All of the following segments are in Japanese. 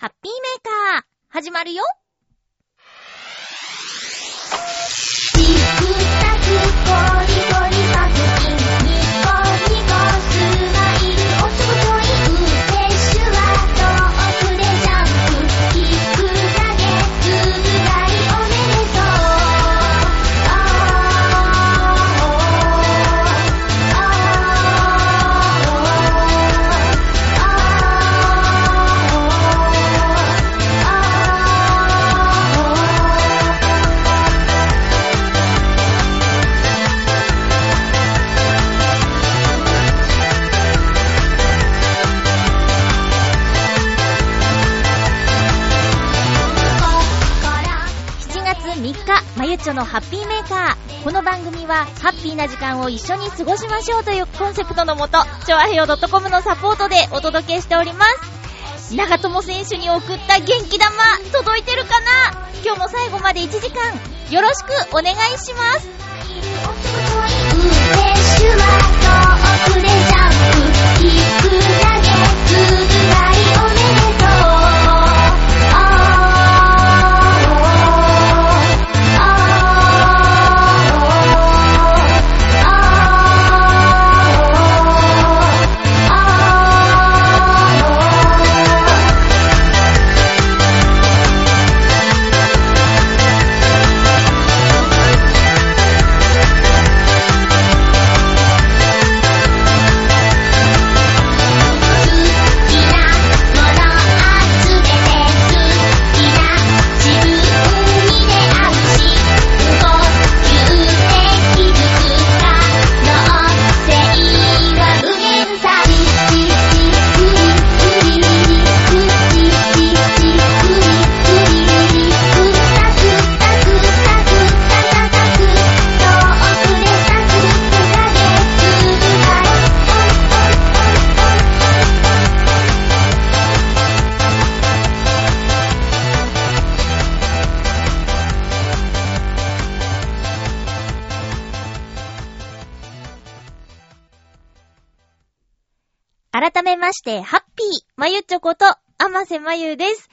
ハッピーメーカー、始まるよ。まゆっちょのハッピーメーカー。この番組は、ハッピーな時間を一緒に過ごしましょうというコンセプトのもと、ちょあへよ .com のサポートでお届けしております。長友選手に送った元気玉、届いてるかな？今日も最後まで1時間、よろしくお願いします。ウフして、ハッピー、まゆちょこと、あませまゆです。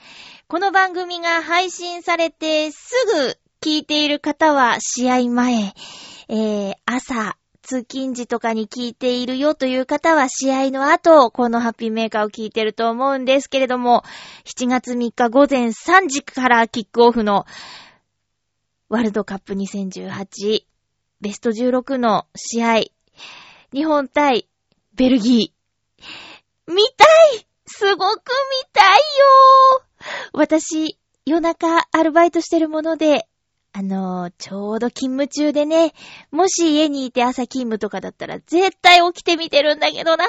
この番組が配信されてすぐ聞いている方は試合前、えー、朝、通勤時とかに聞いているよという方は試合の後、このハッピーメーカーを聞いてると思うんですけれども、7月3日午前3時からキックオフのワールドカップ2018ベスト16の試合、日本対ベルギー、見たい。すごく見たいよ。私、夜中アルバイトしてるもので、あのーちょうど勤務中でね、もし家にいて朝勤務とかだったら絶対起きて見てるんだけどな。ぁ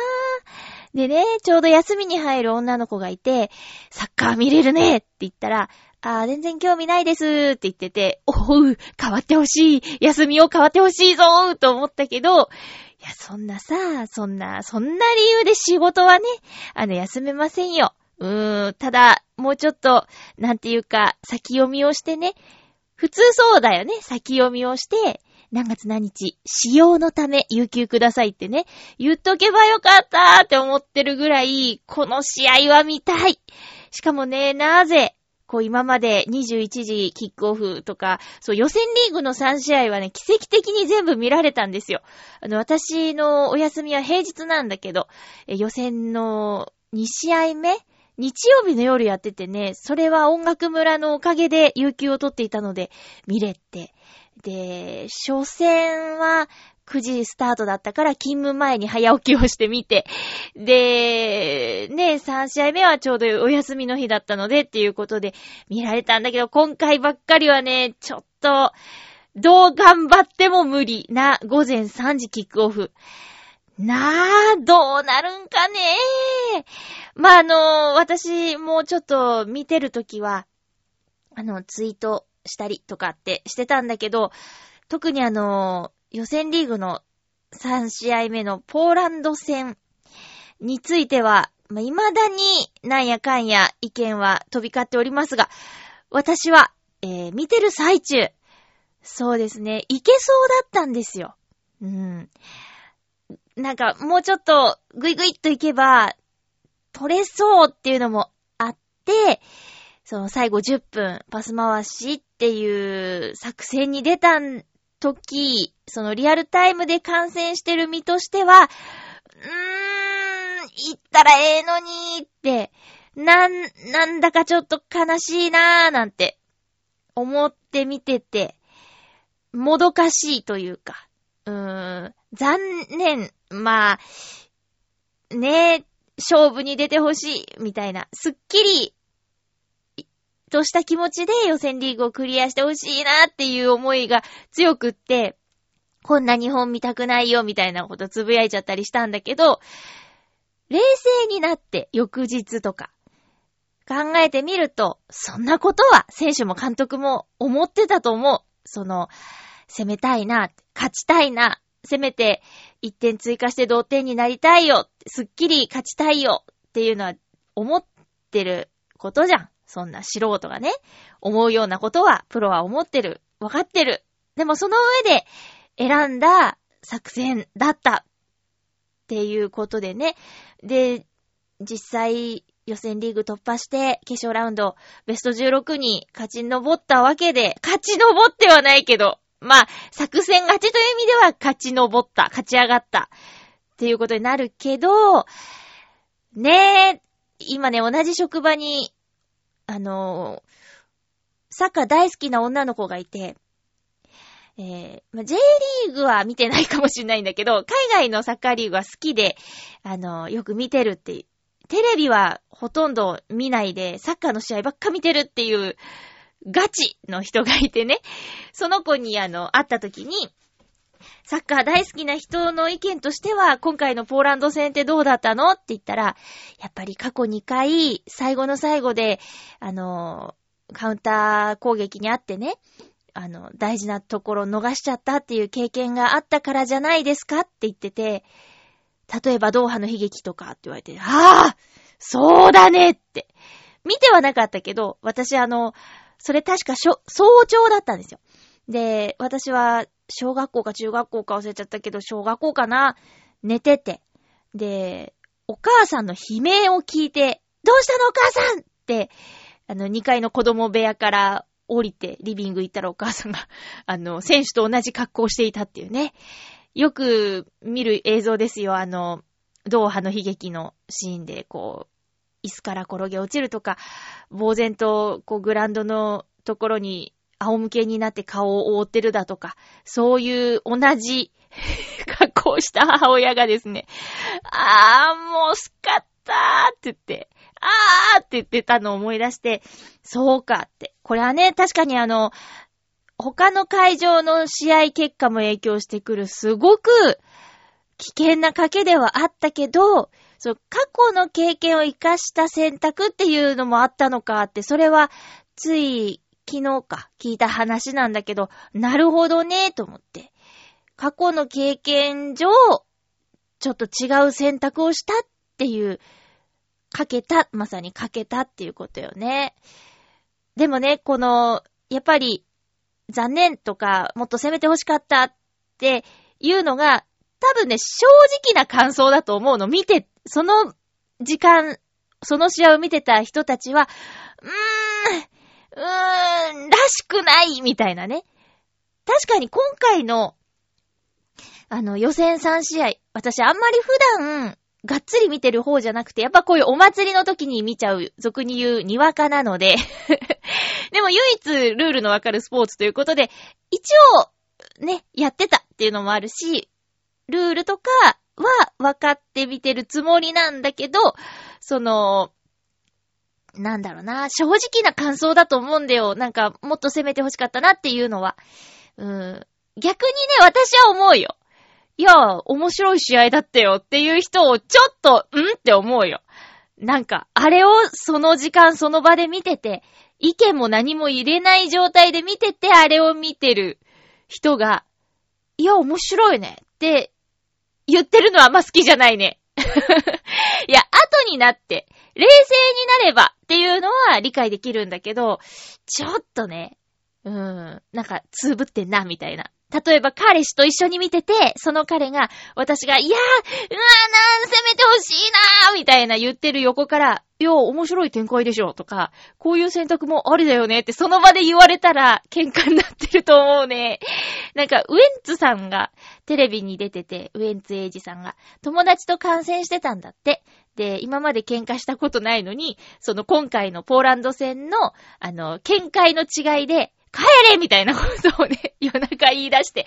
でね、ちょうど休みに入る女の子がいて、サッカー見れるねって言ったら、あー、全然興味ないですって言ってて、おう、変わってほしい。休みを変わってほしいぞーと思ったけど、や、そんなさ、そんな、そんな理由で仕事はね、あの、休めませんよ。うーん、ただ、もうちょっと、なんていうか、先読みをしてね、普通そうだよね。先読みをして、何月何日、使用のため、有給くださいってね、言っとけばよかったーって思ってるぐらい、この試合は見たい。しかもね、なぜ、こう今まで21時キックオフとか、そう予選リーグの3試合はね、奇跡的に全部見られたんですよ。あの、私のお休みは平日なんだけど、予選の2試合目日曜日の夜やっててね、それは音楽村のおかげで有給を取っていたので見れて。で、初戦は9時スタートだったから勤務前に早起きをしてみて、で、ね、3試合目はちょうどお休みの日だったのでっていうことで見られたんだけど、今回ばっかりはね、ちょっと、どう頑張っても無理な午前3時キックオフ。なあ、どうなるんかねまあ、あの、私もちょっと見てるときは、あの、ツイートしたりとかってしてたんだけど、特にあの、予選リーグの3試合目のポーランド戦については、まあ、未だになんやかんや意見は飛び交っておりますが、私は、えー、見てる最中、そうですね、いけそうだったんですよ。うん。なんか、もうちょっと、ぐいぐいっといけば、取れそうっていうのもあって、その最後10分パス回しっていう作戦に出たん時、そのリアルタイムで観戦してる身としては、うーん、行ったらええのにーって、なん、なんだかちょっと悲しいなーなんて思って見てて、もどかしいというか、うーん、残念。まあ、ねえ、勝負に出てほしい、みたいな、すっきり、とした気持ちで予選リーグをクリアしてほしいなっていう思いが強くって、こんな日本見たくないよ、みたいなことつぶやいちゃったりしたんだけど、冷静になって翌日とか、考えてみると、そんなことは選手も監督も思ってたと思う。その、攻めたいな、勝ちたいな、せめて1点追加して同点になりたいよ、すっきり勝ちたいよっていうのは思ってることじゃん。そんな素人がね、思うようなことはプロは思ってる。わかってる。でもその上で選んだ作戦だったっていうことでね。で、実際予選リーグ突破して決勝ラウンドベスト16に勝ち上ったわけで、勝ち上ってはないけど、まあ、作戦勝ちという意味では勝ち上った、勝ち上がったっていうことになるけど、ねえ、今ね、同じ職場に、あのサッカー大好きな女の子がいて、えーまあ J リーグは見てないかもしれないんだけど、海外のサッカーリーグは好きで、あのよく見てるって、テレビはほとんど見ないで、サッカーの試合ばっか見てるっていう、ガチの人がいてね、その子にあの、会った時に、サッカー大好きな人の意見としては、今回のポーランド戦ってどうだったのって言ったら、やっぱり過去2回、最後の最後で、あの、カウンター攻撃にあってね、あの、大事なところを逃しちゃったっていう経験があったからじゃないですかって言ってて、例えばドーハの悲劇とかって言われて、ああそうだねって。見てはなかったけど、私あの、それ確かしょ早朝だったんですよ。で、私は小学校か中学校か忘れちゃったけど、小学校かな寝てて。で、お母さんの悲鳴を聞いて、どうしたのお母さんって、あの、2階の子供部屋から降りてリビング行ったらお母さんが、あの、選手と同じ格好をしていたっていうね。よく見る映像ですよ。あの、ドーハの悲劇のシーンで、こう、椅子から転げ落ちるとか、呆然と、こう、グランドのところに仰向けになって顔を覆ってるだとか、そういう同じ 格好をした母親がですね、あー、もうすかったーって言って、あーって言ってたのを思い出して、そうかって。これはね、確かにあの、他の会場の試合結果も影響してくる、すごく危険な賭けではあったけど、そう、過去の経験を活かした選択っていうのもあったのかって、それは、つい昨日か聞いた話なんだけど、なるほどね、と思って。過去の経験上、ちょっと違う選択をしたっていう、かけた、まさにかけたっていうことよね。でもね、この、やっぱり、残念とか、もっと攻めて欲しかったっていうのが、多分ね、正直な感想だと思うの。見て、その時間、その試合を見てた人たちは、うーん、うーん、らしくないみたいなね。確かに今回の、あの、予選3試合、私あんまり普段、がっつり見てる方じゃなくて、やっぱこういうお祭りの時に見ちゃう、俗に言う、にわかなので、でも唯一ルールのわかるスポーツということで、一応、ね、やってたっていうのもあるし、ルールとかは分かって見てるつもりなんだけど、その、なんだろうな、正直な感想だと思うんだよ。なんか、もっと攻めて欲しかったなっていうのは。うん。逆にね、私は思うよ。いや、面白い試合だったよっていう人をちょっと、んって思うよ。なんか、あれをその時間その場で見てて、意見も何も入れない状態で見てて、あれを見てる人が、いや、面白いねって言ってるのはあんま好きじゃないね。いや、後になって、冷静になればっていうのは理解できるんだけど、ちょっとね、うーん、なんか、つぶってんな、みたいな。例えば彼氏と一緒に見てて、その彼が、私が、いやー、うわーなー、攻めてほしいなーみたいな言ってる横から、いや、面白い展開でしょとか、こういう選択もありだよねってその場で言われたら喧嘩になってると思うね。なんか、ウエンツさんがテレビに出てて、ウエンツエイジさんが友達と観戦してたんだって。で、今まで喧嘩したことないのに、その今回のポーランド戦の、あの、見解の違いで、帰れみたいなことをね、夜中言い出して、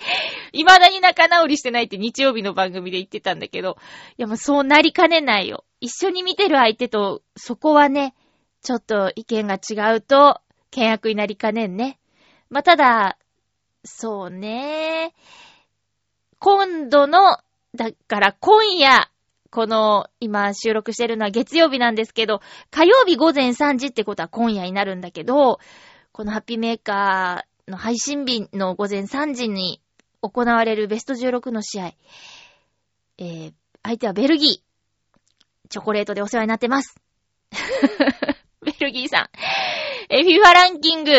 未だに仲直りしてないって日曜日の番組で言ってたんだけど、いやもうそうなりかねないよ。一緒に見てる相手と、そこはね、ちょっと意見が違うと、険悪になりかねんね。まあ、ただ、そうね。今度の、だから今夜、この、今収録してるのは月曜日なんですけど、火曜日午前3時ってことは今夜になるんだけど、このハッピーメーカーの配信日の午前3時に行われるベスト16の試合。えー、相手はベルギー。チョコレートでお世話になってます。ベルギーさん。え、FIFA ランキング3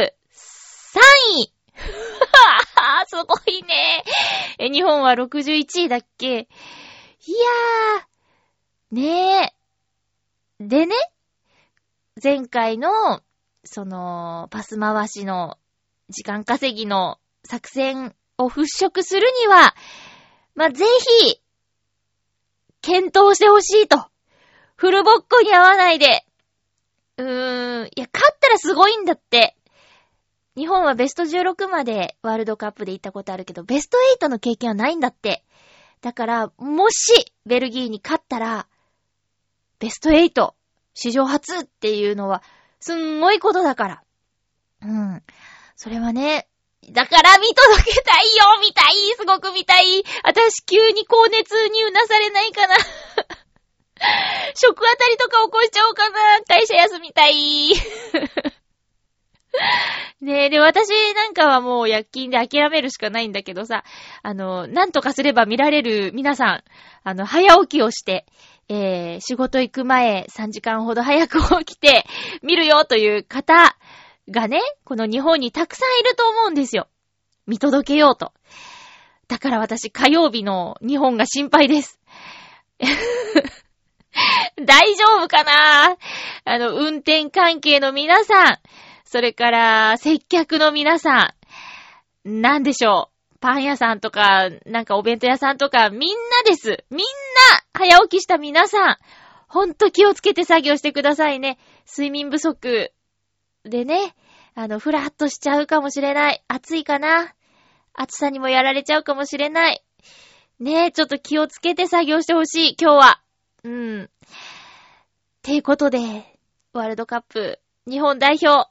位 すごいね。え、日本は61位だっけ？いやー、ねえ。でね、前回の、その、パス回しの時間稼ぎの作戦を払拭するには、まあ、ぜひ、検討してほしいと。フルボッコに合わないで。うーん、いや、勝ったらすごいんだって。日本はベスト16までワールドカップで行ったことあるけど、ベスト8の経験はないんだって。だから、もし、ベルギーに勝ったら、ベスト8、史上初っていうのは、すんごいことだから。うん。それはね、だから見届けたいよ見たいすごく見たい。私急に高熱にうなされないかな。食あたりとか起こしちゃおうかな。会社休みたい。ねえ、で、私なんかはもう夜勤で諦めるしかないんだけどさ、あの、なんとかすれば見られる皆さん、あの、早起きをして、えー、仕事行く前3時間ほど早く起きて、見るよという方がね、この日本にたくさんいると思うんですよ。見届けようと。だから私火曜日の日本が心配です。大丈夫かな？あの、運転関係の皆さん、それから、接客の皆さん、なんでしょう？パン屋さんとか、なんかお弁当屋さんとか、みんなです。みんな、早起きした皆さん、ほんと気をつけて作業してくださいね。睡眠不足でね、あの、ふらっとしちゃうかもしれない。暑いかな暑さにもやられちゃうかもしれない。ねえ、ちょっと気をつけて作業してほしい、今日は。うん。ていうことで、ワールドカップ、日本代表、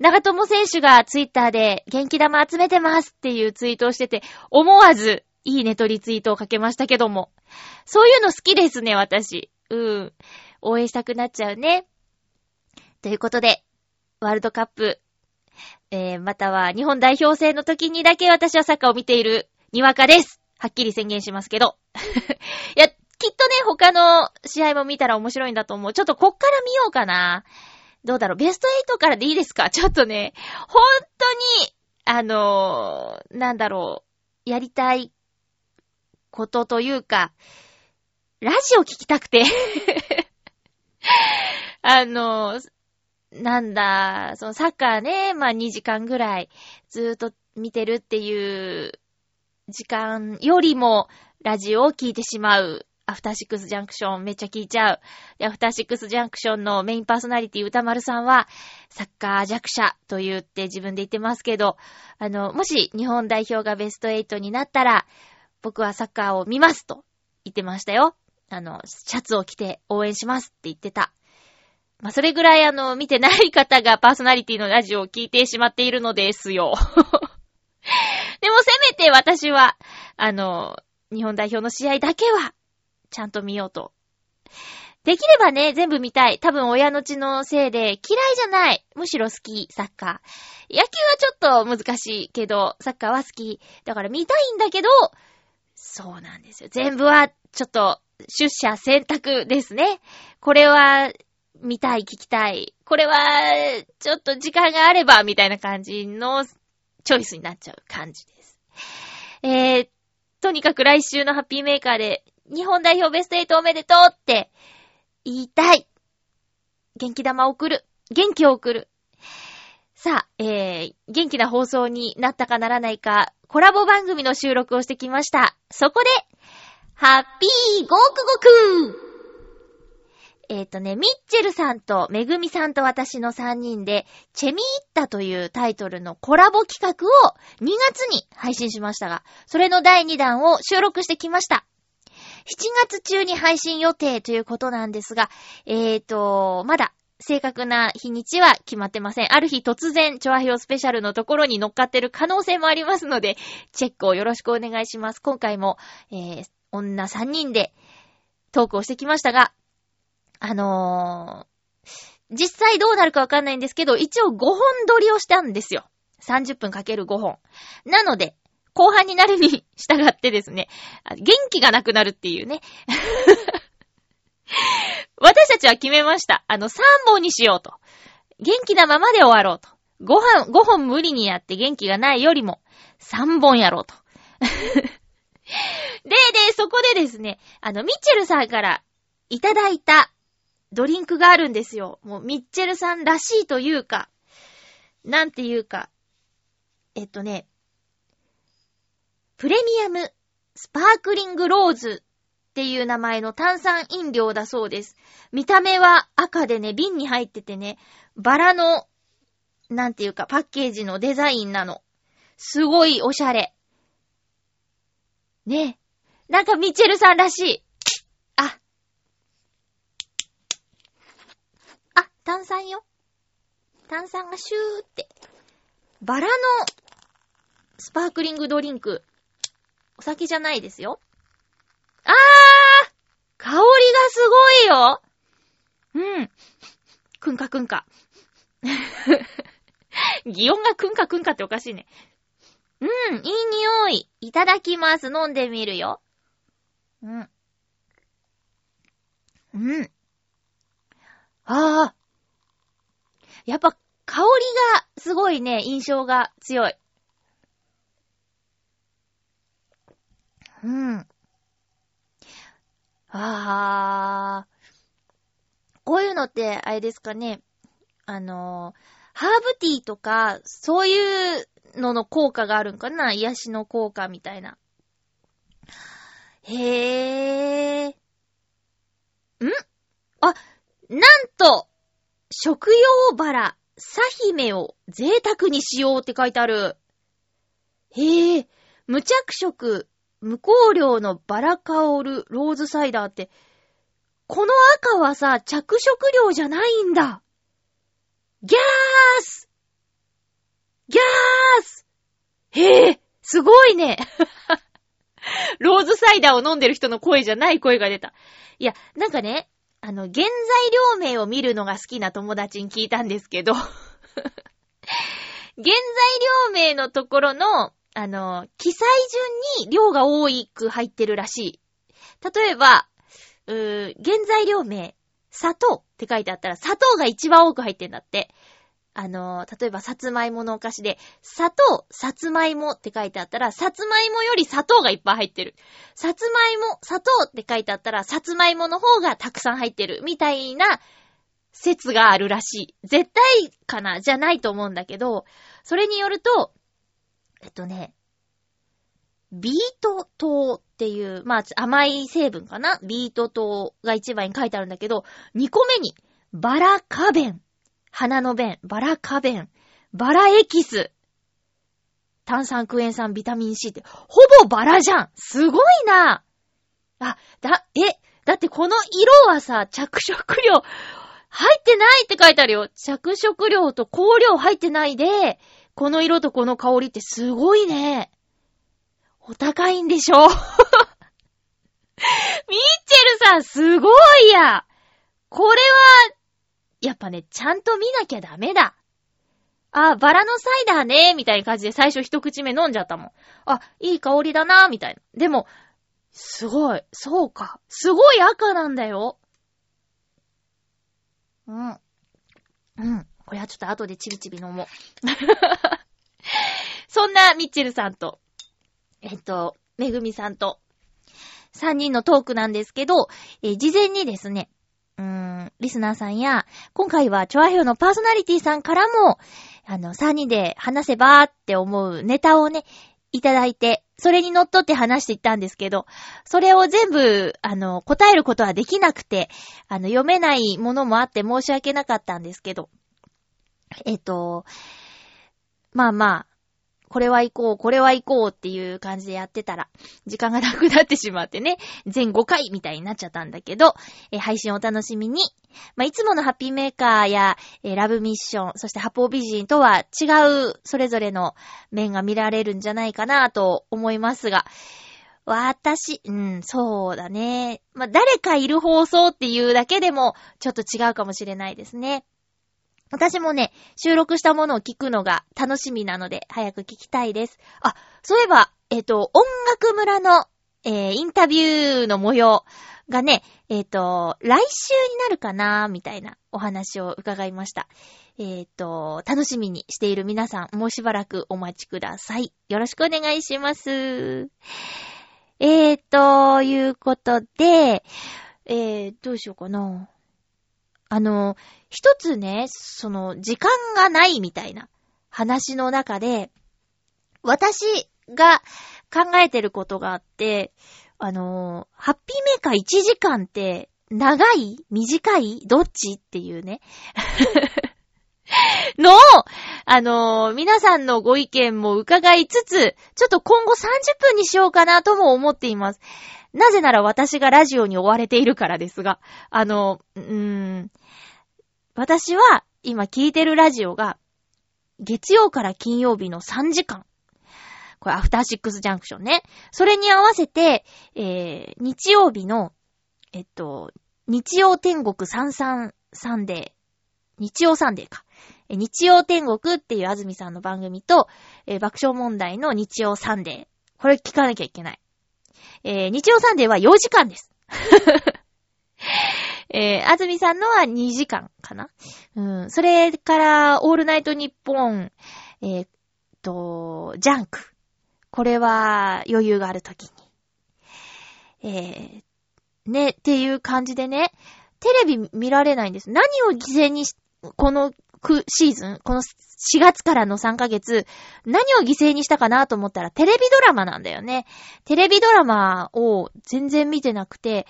長友選手がツイッターで元気玉集めてますっていうツイートをしてて、思わずいいネトリツイートをかけましたけども。そういうの好きですね、私。うん。応援したくなっちゃうね。ということで、ワールドカップ、えー、または日本代表戦の時にだけ私はサッカーを見ているにわかです。はっきり宣言しますけど。いや、きっとね、他の試合も見たら面白いんだと思う。ちょっとこっから見ようかな。どうだろうベスト8からでいいですか？ちょっとね、本当に、あのー、なんだろう、やりたいことというか、ラジオ聞きたくて。あの、なんだ、そのサッカーね、まあ2時間ぐらいずーっと見てるっていう時間よりもラジオを聞いてしまう。アフターシックスジャンクションめっちゃ聞いちゃう。で、アフターシックスジャンクションのメインパーソナリティ歌丸さんは、サッカー弱者と言って自分で言ってますけど、あの、もし日本代表がベスト8になったら、僕はサッカーを見ますと言ってましたよ。あの、シャツを着て応援しますって言ってた。まあ、それぐらいあの、見てない方がパーソナリティのラジオを聞いてしまっているのですよ。でもせめて私は、あの、日本代表の試合だけは、ちゃんと見ようと。できればね、全部見たい。多分親の血のせいで嫌いじゃない。むしろ好き、サッカー。野球はちょっと難しいけど、サッカーは好き。だから見たいんだけど、そうなんですよ。全部は、ちょっと、出社選択ですね。これは、見たい、聞きたい。これは、ちょっと時間があれば、みたいな感じのチョイスになっちゃう感じです。えー、とにかく来週のハッピーメーカーで、日本代表ベスト8おめでとうって言いたい。元気玉送る。元気を送る。さあ、えー、元気な放送になったかならないか、コラボ番組の収録をしてきました。そこで、ハッピーゴークゴクえっ、とね、ミッチェルさんとめぐみさんと私の3人で、チェミーッタというタイトルのコラボ企画を2月に配信しましたが、それの第2弾を収録してきました。7月中に配信予定ということなんですが、えっ、と、まだ正確な日にちは決まってません。ある日突然、チョアヘヨスペシャルのところに乗っかってる可能性もありますので、チェックをよろしくお願いします。今回も、えー、女3人でトークをしてきましたが、あのー、実際どうなるかわかんないんですけど、一応5本撮りをしたんですよ。30分かける5本。なので、後半になるに従ってですね、元気がなくなるっていうね。私たちは決めました。あの、3本にしようと。元気なままで終わろうと。5本、5本無理にやって元気がないよりも、3本やろうと。で、で、そこでですね、あの、ミッチェルさんからいただいたドリンクがあるんですよ。もう、ミッチェルさんらしいというか、なんていうか、えっとね、プレミアムスパークリングローズっていう名前の炭酸飲料だそうです。見た目は赤でね、瓶に入っててね、バラの、なんていうか、パッケージのデザインなの。すごいおしゃれ。ねえなんかミチェルさんらしい。あ。あ、炭酸よ。炭酸がシューって。バラのスパークリングドリンク。お酒じゃないですよ。あー香りがすごいようん。くんかくんか。擬音がくんかくんかっておかしいね。うん、いい匂い。いただきます。飲んでみるよ。うん。うん。ああ。やっぱ香りがすごいね、印象が強い。うん。ああ。こういうのって、あれですかね。あの、ハーブティーとか、そういうのの効果があるんかな癒しの効果みたいな。へえ。ん？あ、なんと、食用バラ、サヒメを贅沢にしようって書いてある。へえ、無着色、無香料のバラ香るローズサイダーって、この赤はさ、着色料じゃないんだ。ギャースギャースへえ、すごいね。ローズサイダーを飲んでる人の声じゃない声が出た。いや、なんかね、あの、原材料名を見るのが好きな友達に聞いたんですけど、原材料名のところの、あの、記載順に量が多く入ってるらしい。例えば、うー原材料名、砂糖って書いてあったら、砂糖が一番多く入ってんだって。あの、例えば、さつまいものお菓子で、砂糖、さつまいもって書いてあったら、さつまいもより砂糖がいっぱい入ってる。さつまいも、砂糖って書いてあったら、さつまいもの方がたくさん入ってる。みたいな説があるらしい。絶対かな？じゃないと思うんだけど、それによると、えっとね、ビート糖っていう、まあ甘い成分かな？ビート糖が一番に書いてあるんだけど、二個目に、バラ花弁。花の弁、バラ花弁、バラエキス。炭酸クエン酸ビタミン C って、ほぼバラじゃんすごいなあ、だ、え、だってこの色はさ、着色料、入ってないって書いてあるよ。着色料と香料入ってないで、この色とこの香りってすごいね。お高いんでしょ？ミッチェルさん、すごいやこれは、やっぱね、ちゃんと見なきゃダメだ。あ、バラのサイダーね、みたいな感じで最初一口目飲んじゃったもん。あ、いい香りだな、みたいな。でも、すごい、そうか。すごい赤なんだよ。うん。うん。これはちょっと後でチビチビ飲もう。そんなミッチェルさんと、えっと、めぐみさんと、3人のトークなんですけど、えー事前にですね、うーん、リスナーさんや、今回はチョアヘヨのパーソナリティさんからも、あの、3人で話せばーって思うネタをね、いただいて、それに乗っ取って話していったんですけど、それを全部、あの、答えることはできなくて、あの、読めないものもあって申し訳なかったんですけど、えっと、まあまあ、これは行こう、これは行こうっていう感じでやってたら、時間がなくなってしまってね、全5回みたいになっちゃったんだけど、え配信お楽しみに。まあ、いつものハッピーメーカーや、えラブミッション、そしてハポー美人とは違う、それぞれの面が見られるんじゃないかなと思いますが、私、うん、そうだね。まあ、誰かいる放送っていうだけでも、ちょっと違うかもしれないですね。私もね、収録したものを聞くのが楽しみなので、早く聞きたいです。あ、そういえば、えっ、と、音楽村の、えーインタビューの模様がね、えっ、と、来週になるかなみたいなお話を伺いました。えっ、と、楽しみにしている皆さん、もうしばらくお待ちください。よろしくお願いします。えー、ということで、えー、どうしようかな。あの、一つね、その、時間がないみたいな話の中で、私が考えてることがあって、あの、ハッピーメーカー1時間って、長い？短い？どっちっていうね。の、あの、皆さんのご意見も伺いつつ、ちょっと今後30分にしようかなとも思っています。なぜなら私がラジオに追われているからですが、あの、うーん、私は今聞いてるラジオが、月曜から金曜日の3時間。これ、アフターシックスジャンクションね。それに合わせて、えー、日曜日の、えっと、日曜天国33サンデー。日曜サンデーか。え日曜天国っていう安住さんの番組と、えー爆笑問題の日曜サンデー。これ聞かなきゃいけない。えー日曜サンデーは4時間です。えー、安住さんのは2時間かな？うん。それから、オールナイトニッポン、えーっと、ジャンク。これは余裕があるときに。えー、ね、っていう感じでね、テレビ見られないんです。何を犠牲にし、このくシーズン、この4月からの3ヶ月、何を犠牲にしたかなと思ったらテレビドラマなんだよね。テレビドラマを全然見てなくて、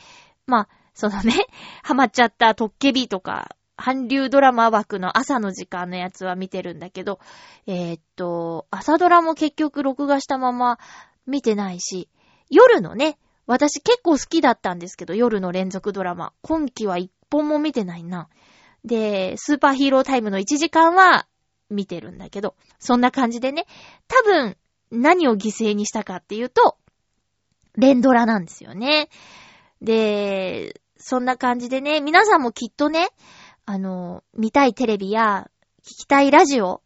まあ、そのね、ハマっちゃったトッケビとか、韓流ドラマ枠の朝の時間のやつは見てるんだけど、えーっと、朝ドラも結局録画したまま見てないし、夜のね、私結構好きだったんですけど、夜の連続ドラマ。今期は一本も見てないな。で、スーパーヒーロータイムの1時間は見てるんだけど、そんな感じでね、多分何を犠牲にしたかっていうと、連ドラなんですよね。で、そんな感じでね、皆さんもきっとね、あの、見たいテレビや聞きたいラジオ、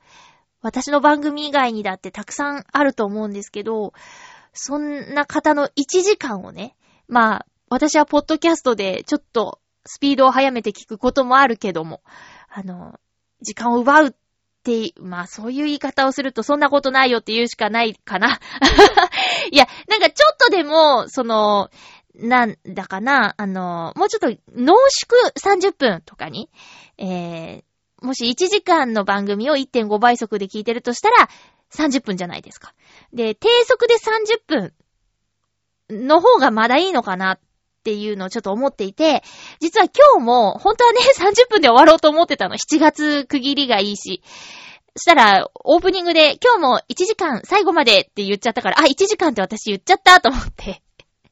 私の番組以外にだってたくさんあると思うんですけど、そんな方の1時間をね、まあ、私はポッドキャストでちょっとスピードを速めて聞くこともあるけども、あの、時間を奪うって、まあそういう言い方をするとそんなことないよって言うしかないかな。いや、なんかちょっとでも、その、なんだかな、あの、もうちょっと濃縮30分とかに、えー、もし1時間の番組を1.5倍速で聞いてるとしたら30分じゃないですか。で、低速で30分の方がまだいいのかなっていうのをちょっと思っていて、実は今日も本当はね、30分で終わろうと思ってたの。7月区切りがいいし。したら、オープニングで今日も1時間最後までって言っちゃったから、あ、1時間って私言っちゃったと思って。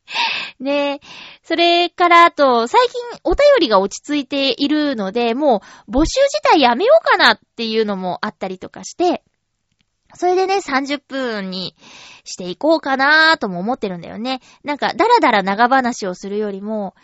ねえ。それから、あと、最近お便りが落ち着いているので、もう募集自体やめようかなっていうのもあったりとかして、それでね、30分にしていこうかなーとも思ってるんだよね。なんか、だらだら長話をするよりも、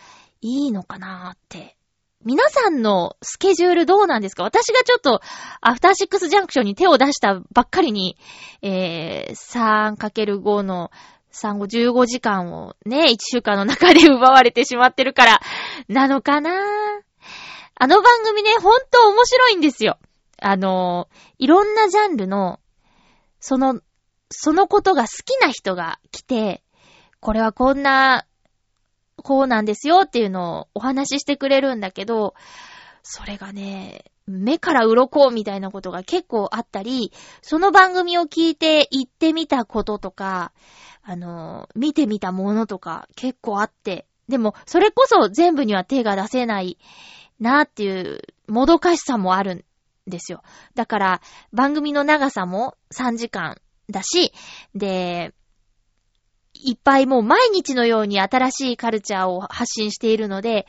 いいのかなーって。皆さんのスケジュールどうなんですか？私がちょっと、アフターシックスジャンクションに手を出したばっかりに、えー、3×5 の産後15時間をね、1週間の中で奪われてしまってるから、なのかな？あの番組ね、ほんと面白いんですよ。あの、いろんなジャンルの、その、そのことが好きな人が来て、これはこんな、こうなんですよっていうのをお話ししてくれるんだけど、それがね、目から鱗みたいなことが結構あったり、その番組を聞いて行ってみたこととか、あの、見てみたものとか結構あって、でも、それこそ全部には手が出せないなっていうもどかしさもあるんですよ。だから、番組の長さも3時間だし、で、いっぱいもう毎日のように新しいカルチャーを発信しているので、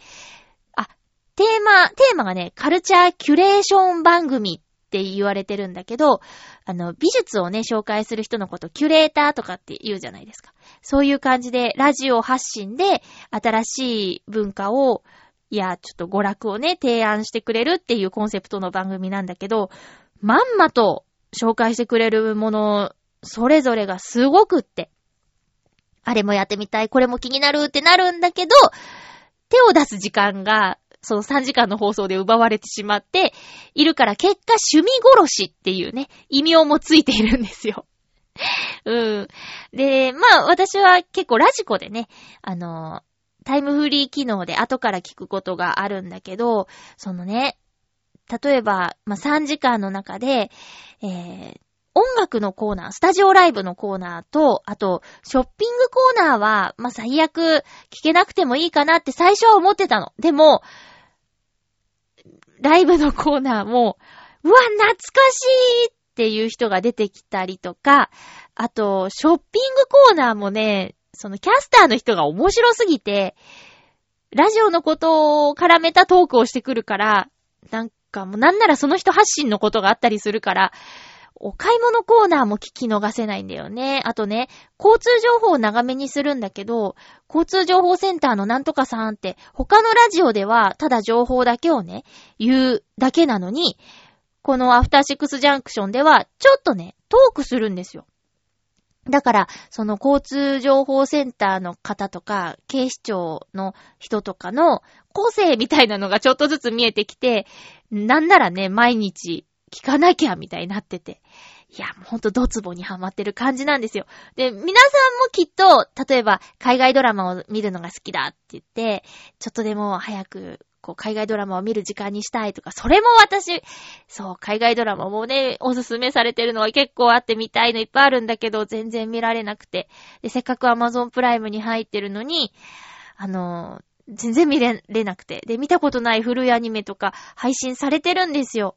あ、テーマ、テーマがね、カルチャーキュレーション番組って言われてるんだけど、あの、美術をね、紹介する人のこと、キュレーターとかって言うじゃないですか。そういう感じで、ラジオ発信で、新しい文化を、いや、ちょっと娯楽をね、提案してくれるっていうコンセプトの番組なんだけど、まんまと紹介してくれるもの、それぞれがすごくって。あれもやってみたい、これも気になるってなるんだけど、手を出す時間が、その3時間の放送で奪われてしまって、いるから結果趣味殺しっていうね、異名もついているんですよ。うん。で、まあ私は結構ラジコでね、あの、タイムフリー機能で後から聞くことがあるんだけど、そのね、例えば、まあ3時間の中で、えー、音楽のコーナー、スタジオライブのコーナーと、あと、ショッピングコーナーは、まあ、最悪聞けなくてもいいかなって最初は思ってたの。でも、ライブのコーナーも、うわ、懐かしいっていう人が出てきたりとか、あと、ショッピングコーナーもね、そのキャスターの人が面白すぎて、ラジオのことを絡めたトークをしてくるから、なんかもうなんならその人発信のことがあったりするから、お買い物コーナーも聞き逃せないんだよね。あとね、交通情報を長めにするんだけど、交通情報センターのなんとかさんって、他のラジオではただ情報だけをね、言うだけなのに、このアフターシックスジャンクションでは、ちょっとね、トークするんですよ。だから、その交通情報センターの方とか、警視庁の人とかの個性みたいなのがちょっとずつ見えてきて、なんならね、毎日聞かなきゃみたいになってて。いや、もうほんとドツボにハマってる感じなんですよ。で、皆さんもきっと、例えば、海外ドラマを見るのが好きだって言って、ちょっとでも早く、こう、海外ドラマを見る時間にしたいとか、それも私、そう、海外ドラマもね、おすすめされてるのは結構あって見たいのいっぱいあるんだけど、全然見られなくて。で、せっかく Amazon プライムに入ってるのに、あの全然見れなくて。で、見たことない古いアニメとか配信されてるんですよ。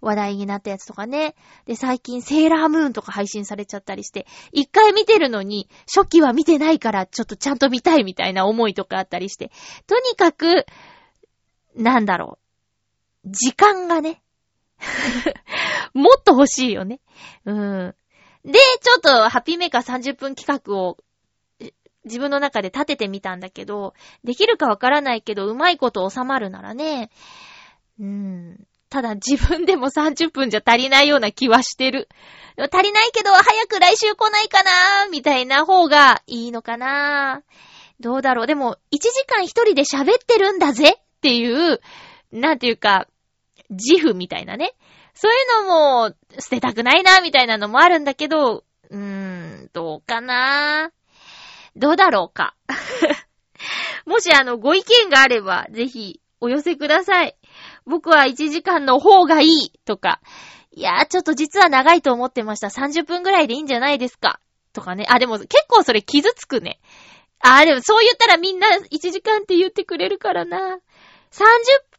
話題になったやつとかね。で、最近セーラームーンとか配信されちゃったりして、一回見てるのに、初期は見てないからちょっとちゃんと見たいみたいな思いとかあったりして、とにかく、なんだろう。時間がね。もっと欲しいよね。うん。で、ちょっとハッピーメーカー30分企画を自分の中で立ててみたんだけど、できるかわからないけど、うまいこと収まるならね、うん、ただ自分でも30分じゃ足りないような気はしてる。足りないけど、早く来週来ないかなみたいな方がいいのかなどうだろう。でも、1時間一人で喋ってるんだぜっていう、なんていうか、自負みたいなね。そういうのも捨てたくないなみたいなのもあるんだけど、うーん、どうかなどうだろうか。もしあの、ご意見があれば、ぜひ、お寄せください。僕は1時間の方がいいとか、いやーちょっと実は長いと思ってました。30分ぐらいでいいんじゃないですかとかね。あ、でも結構それ傷つくね。あ、でもそう言ったらみんな1時間って言ってくれるからな。30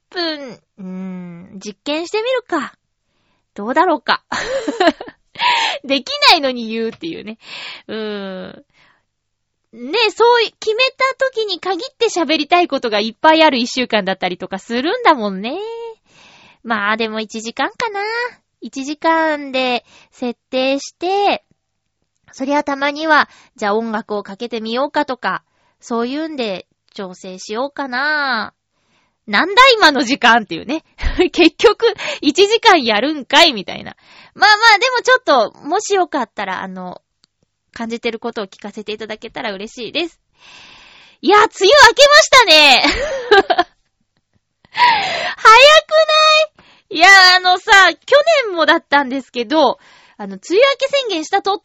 分、うーん、実験してみるか。どうだろうか。できないのに言うっていうね。うーん。ね、そう、決めた時に限って喋りたいことがいっぱいある一週間だったりとかするんだもんね。まあでも1時間かな。1時間で設定して、そりゃたまには、じゃあ音楽をかけてみようかとか、そういうんで調整しようかな。なんだ今の時間っていうね。結局、1時間やるんかいみたいな。まあまあ、でもちょっと、もしよかったら、あの、感じてることを聞かせていただけたら嬉しいです。いや、梅雨明けましたね 早くない？いや、あのさ、去年もだったんですけど、あの、梅雨明け宣言した途端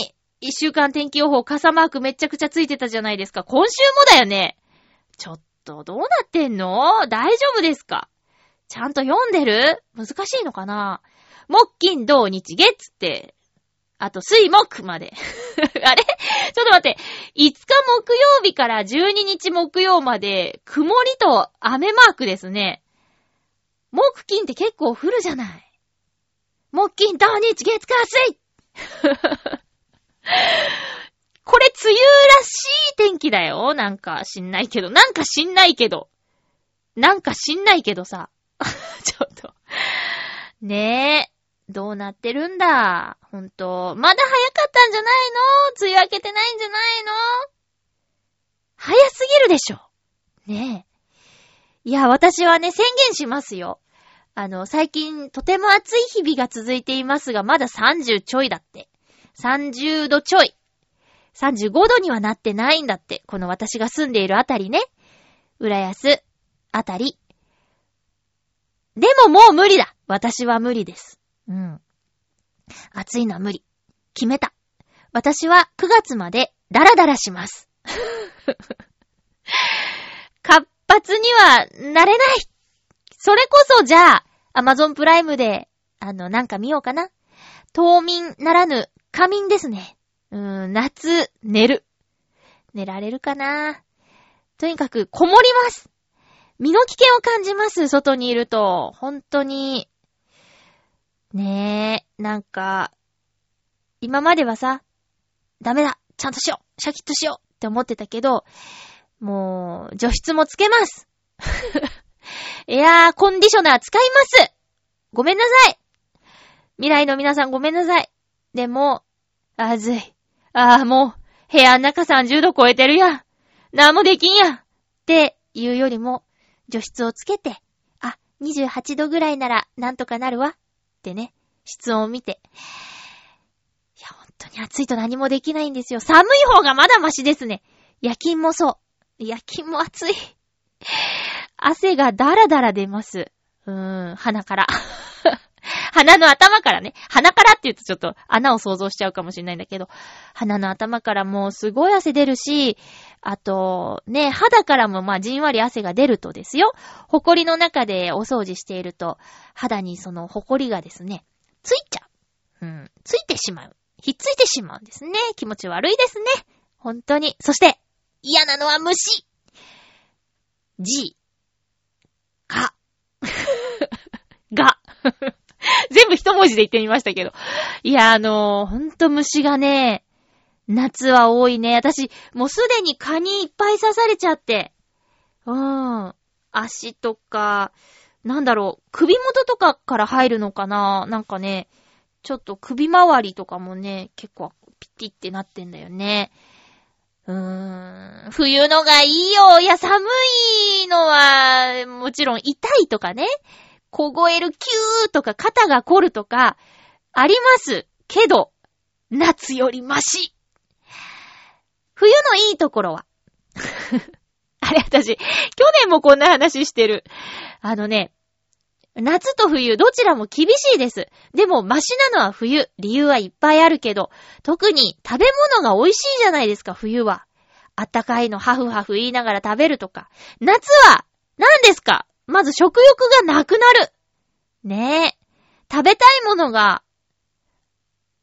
に、一週間天気予報傘マークめちゃくちゃついてたじゃないですか。今週もだよね。ちょっと、どうなってんの？大丈夫ですか？ちゃんと読んでる？難しいのかな？木金土日月って、あと水木まで。あれ？ちょっと待って。5日木曜日から12日木曜まで、曇りと雨マークですね。木金って結構降るじゃない。木金土日月火水 これ梅雨らしい天気だよ。なんか知んないけど。なんか知んないけど。なんか知んないけどさ。ちょっと。ねえ。どうなってるんだ？ほんと。まだ早かったんじゃないの？梅雨明けてないんじゃないの？早すぎるでしょ。ねえ。いや、私はね、宣言しますよ。あの、最近とても暑い日々が続いていますが、まだ30ちょいだって。30度ちょい。35度にはなってないんだって。この私が住んでいるあたりね。浦安あたり。でももう無理だ私は無理です。うん。暑いのは無理。決めた。私は9月までダラダラします。活発にはなれないそれこそじゃあ、アマゾンプライムで、あの、なんか見ようかな。冬眠ならぬ仮眠ですね。うーん、夏、寝る。寝られるかなとにかく、こもります。身の危険を感じます、外にいると。本当に。ねえ、なんか、今まではさ、ダメだちゃんとしようシャキッとしようって思ってたけど、もう、除湿もつけます エアーコンディショナー使いますごめんなさい未来の皆さんごめんなさいでも、あずい。ああ、もう、部屋の中30度超えてるやん。なんもできんや。っていうよりも、除湿をつけて、あ、28度ぐらいならなんとかなるわ。ってね、室温を見て。いや、本当に暑いと何もできないんですよ。寒い方がまだマシですね。夜勤もそう。夜勤も暑い。汗がダラダラ出ます。うーん、鼻から。鼻の頭からね。鼻からって言うとちょっと穴を想像しちゃうかもしれないんだけど、鼻の頭からもうすごい汗出るし、あと、ね、肌からもまあじんわり汗が出るとですよ。ほこりの中でお掃除していると、肌にそのほこりがですね、ついちゃう。うん、ついてしまう。ひっついてしまうんですね。気持ち悪いですね。本当に。そして、嫌なのは虫 !G か。が。全部一文字で言ってみましたけど。いや、あのー、ほんと虫がね、夏は多いね。私、もうすでに蚊にいっぱい刺されちゃって。うん。足とか、なんだろう、首元とかから入るのかな？なんかね、ちょっと首周りとかもね、結構ピッティってなってんだよね。うーん、冬のがいいよ。いや、寒いのは、もちろん痛いとかね。凍えるキューとか肩が凝るとか、あります。けど、夏よりマシ。冬のいいところは。あれ、私、去年もこんな話してる。あのね、夏と冬、どちらも厳しいです。でも、マシなのは冬。理由はいっぱいあるけど、特に食べ物が美味しいじゃないですか、冬は。あったかいのハフハフ言いながら食べるとか。夏は、何ですか？まず食欲がなくなる。ねえ。食べたいものが、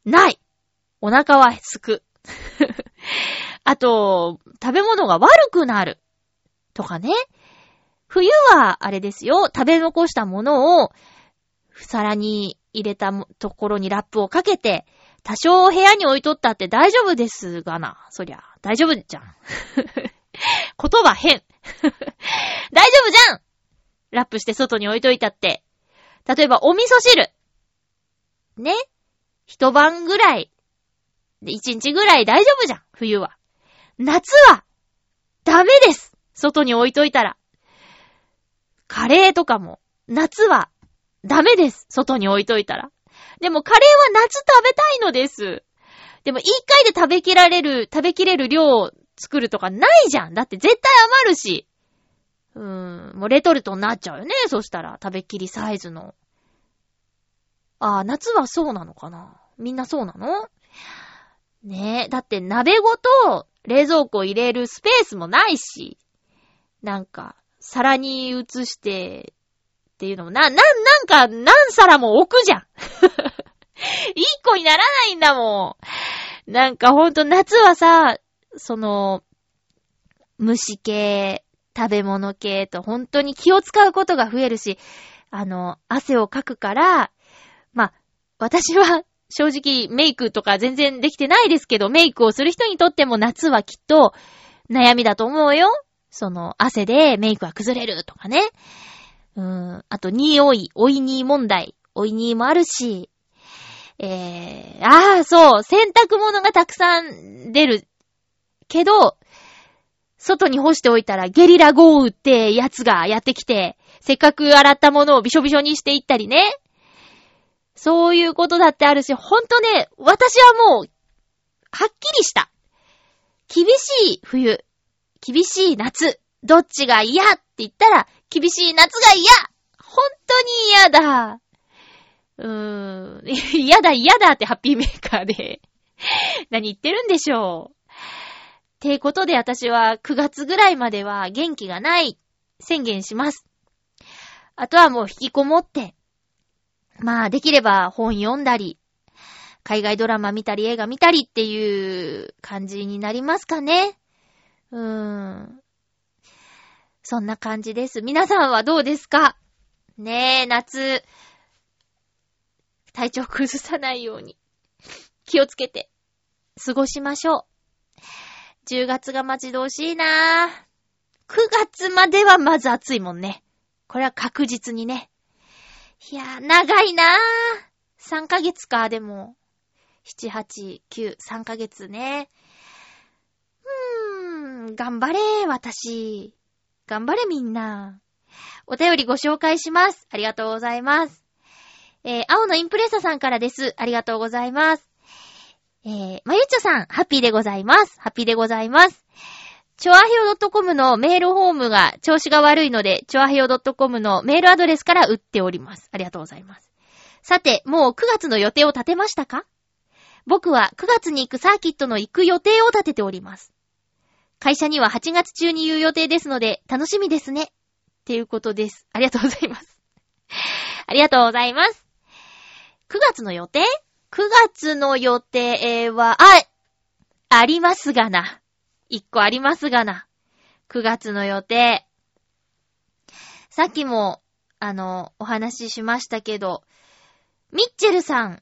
ない。お腹はすく。あと、食べ物が悪くなる。とかね。冬は、あれですよ、食べ残したものを、皿に入れたところにラップをかけて、多少部屋に置いとったって大丈夫ですがな。そりゃ、大丈夫じゃん。言葉変。大丈夫じゃんラップして外に置いといたって。例えば、お味噌汁。ね一晩ぐらい。一日ぐらい大丈夫じゃん。冬は。夏は、ダメです外に置いといたら。カレーとかも、夏は、ダメです。外に置いといたら。でもカレーは夏食べたいのです。でも一回で食べきられる、食べきれる量を作るとかないじゃん。だって絶対余るし。うーん、もうレトルトになっちゃうよね。そしたら、食べきりサイズの。ああ、夏はそうなのかな。みんなそうなの？ねえ。だって鍋ごと冷蔵庫入れるスペースもないし、なんか、皿に移して、っていうのも、な、な、なんか、何皿も置くじゃん。一個にならないんだもん。なんかほんと夏はさ、その、虫系、食べ物系と本当に気を使うことが増えるし、あの、汗をかくから、まあ、私は 正直メイクとか全然できてないですけど、メイクをする人にとっても夏はきっと悩みだと思うよ。その、汗でメイクが崩れるとかね。うーん、あと、匂い、おいに問題。おいにもあるし、えー、ああ、そう、洗濯物がたくさん出る。けど、外に干しておいたらゲリラ豪雨ってやつがやってきて、せっかく洗ったものをびしょびしょにしていったりね。そういうことだってあるし、ほんとね、私はもう、はっきりした。厳しい冬、厳しい夏、どっちが嫌って言ったら、厳しい夏が嫌本当に嫌だ。うーん、嫌だ嫌だってハッピーメーカーで 何言ってるんでしょう。てことで私は9月ぐらいまでは元気がない宣言します。あとはもう引きこもって、まあできれば本読んだり、海外ドラマ見たり映画見たりっていう感じになりますかね。うーん。そんな感じです。皆さんはどうですか？ねえ、夏、体調崩さないように気をつけて過ごしましょう。10月が待ち遠しいなぁ。9月まではまず暑いもんね。これは確実にね。いやー、長いなぁ。3ヶ月か、でも。7、8、9、3ヶ月ね。うーん、頑張れ、私。頑張れ、みんな。お便りご紹介します。ありがとうございます。えー、青のインプレッサさんからです。ありがとうございます。えー、まゆっちょさん、ハッピーでございます。ハッピーでございます。チョアヘオ .com のメールフォームが調子が悪いので、チョアヘオ .com のメールアドレスから打っております。ありがとうございます。さて、もう9月の予定を立てましたか？僕は9月に行くサーキットの行く予定を立てております。会社には8月中に言う予定ですので、楽しみですね。っていうことです。ありがとうございます。ありがとうございます。9月の予定？?9 月の予定は、あ、ありますがな。1個ありますがな。9月の予定。さっきも、あの、お話ししましたけど、ミッチェルさん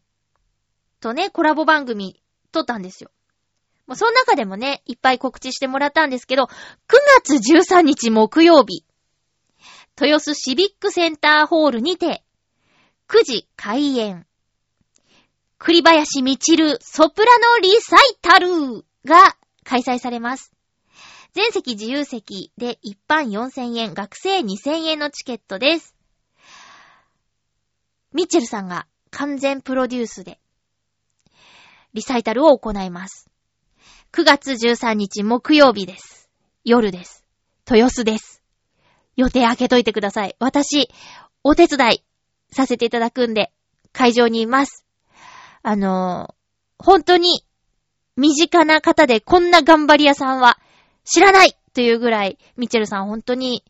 とね、コラボ番組撮ったんですよ。もうその中でもね、いっぱい告知してもらったんですけど、9月13日木曜日、豊洲シビックセンターホールにて、9時開演。栗林みちるソプラノリサイタルが開催されます。全席自由席で一般4000円、学生2000円のチケットです。ミッチェルさんが完全プロデュースでリサイタルを行います。9月13日木曜日です。夜です。豊洲です。予定開けといてください。私、お手伝いさせていただくんで、会場にいます。あの、本当に、身近な方でこんな頑張り屋さんは知らないというぐらい、ミチェルさん本当に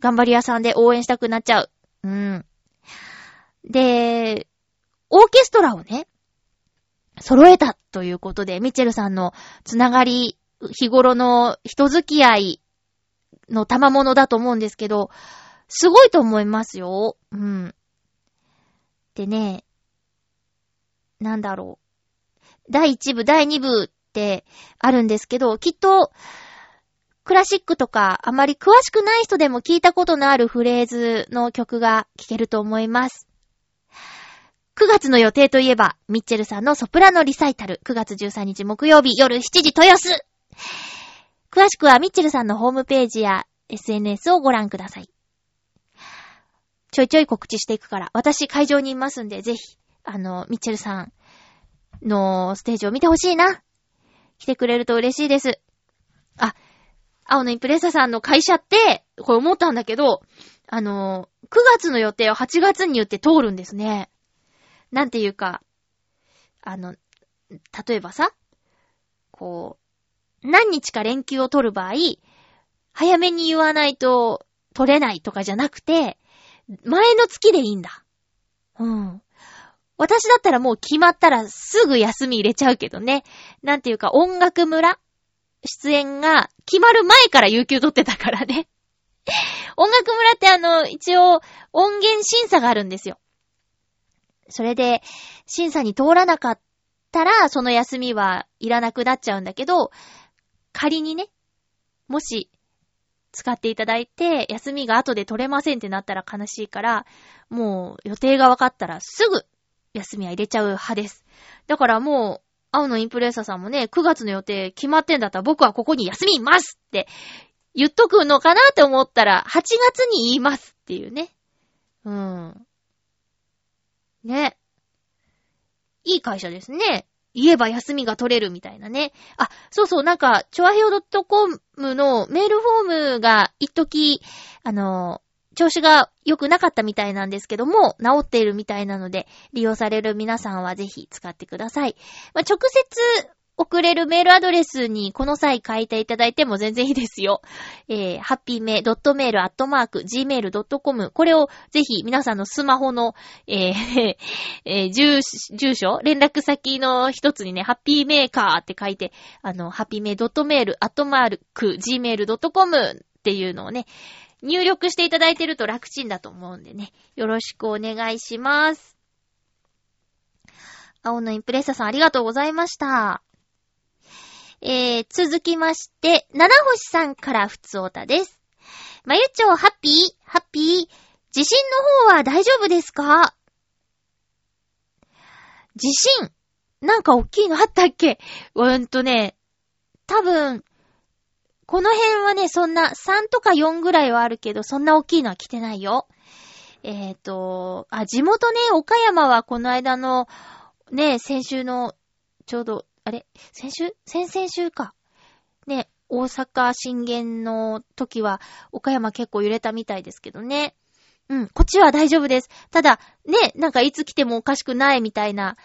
頑張り屋さんで応援したくなっちゃう。うん。で、オーケストラをね、揃えたということで、ミチェルさんのつながり、日頃の人付き合いの賜物だと思うんですけど、すごいと思いますよ。うん。でね、なんだろう。第1部、第2部ってあるんですけど、きっと、クラシックとかあまり詳しくない人でも聞いたことのあるフレーズの曲が聴けると思います。9月の予定といえば、ミッチェルさんのソプラノリサイタル、9月13日木曜日夜7時豊洲詳しくはミッチェルさんのホームページや SNS をご覧ください。ちょいちょい告知していくから、私会場にいますんで、ぜひ、あの、ミッチェルさんのステージを見てほしいな。来てくれると嬉しいです。あ、青のインプレッサさんの会社って、これ思ったんだけど、あの、9月の予定を8月に言って通るんですね。なんていうか、あの、例えばさ、こう、何日か連休を取る場合、早めに言わないと取れないとかじゃなくて、前の月でいいんだ。うん。私だったらもう決まったらすぐ休み入れちゃうけどね。なんていうか音楽村？出演が決まる前から有給取ってたからね。音楽村ってあの、一応音源審査があるんですよ。それで、審査に通らなかったら、その休みはいらなくなっちゃうんだけど、仮にね、もし、使っていただいて、休みが後で取れませんってなったら悲しいから、もう予定が分かったらすぐ休みは入れちゃう派です。だからもう、青のインプレッサーさんもね、9月の予定決まってんだったら僕はここに休みますって言っとくのかなって思ったら、8月に言いますっていうね。うん。ね。いい会社ですね。言えば休みが取れるみたいなね。あ、そうそう、なんか、チョアヘオ .com のメールフォームが一時、あの、調子が良くなかったみたいなんですけども、治っているみたいなので、利用される皆さんはぜひ使ってください。まあ、直接送れるメールアドレスにこの際書いていただいても全然いいですよ。えー、ハッピーメドットメールアットマーク gmail.com これをぜひ皆さんのスマホの、えー えー住住所連絡先の一つにね、ハッピーメーカーって書いて、あの、ハッピーメドットメールアットマーク gmail.com っていうのをね、入力していただいてると楽ちんだと思うんでね、よろしくお願いします。青のインプレッサさんありがとうございました。えー、続きまして、七星さんからふつおたです。まゆちょう、ハッピーハッピー地震の方は大丈夫ですか？地震なんか大きいのあったっけ？うーんとね、多分、この辺はね、そんな3とか4ぐらいはあるけど、そんな大きいのは来てないよ。えっ、と、あ、地元ね、岡山はこの間の、ね、先週の、ちょうど、あれ？先週？先々週か。ね、大阪震源の時は、岡山結構揺れたみたいですけどね。うん、こっちは大丈夫です。ただ、ね、なんかいつ来てもおかしくないみたいな、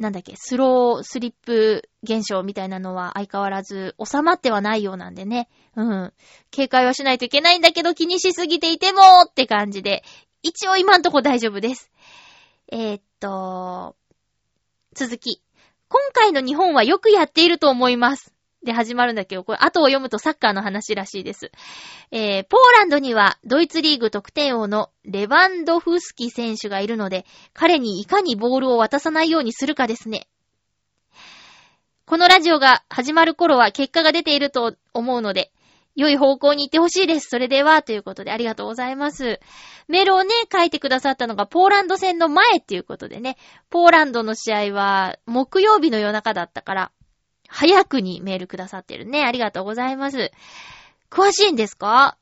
なんだっけ、スロースリップ現象みたいなのは相変わらず収まってはないようなんでね。うん。警戒はしないといけないんだけど気にしすぎていてもって感じで、一応今んとこ大丈夫です。えー、っと、続き。今回の日本はよくやっていると思います。で始まるんだけど、これ後を読むとサッカーの話らしいです。えー、ポーランドにはドイツリーグ得点王のレバンドフスキ選手がいるので、彼にいかにボールを渡さないようにするかですね。このラジオが始まる頃は結果が出ていると思うので、良い方向に行ってほしいです。それでは、ということでありがとうございます。メールをね、書いてくださったのがポーランド戦の前っていうことでね、ポーランドの試合は木曜日の夜中だったから、早くにメールくださってるね。ありがとうございます。詳しいんですか？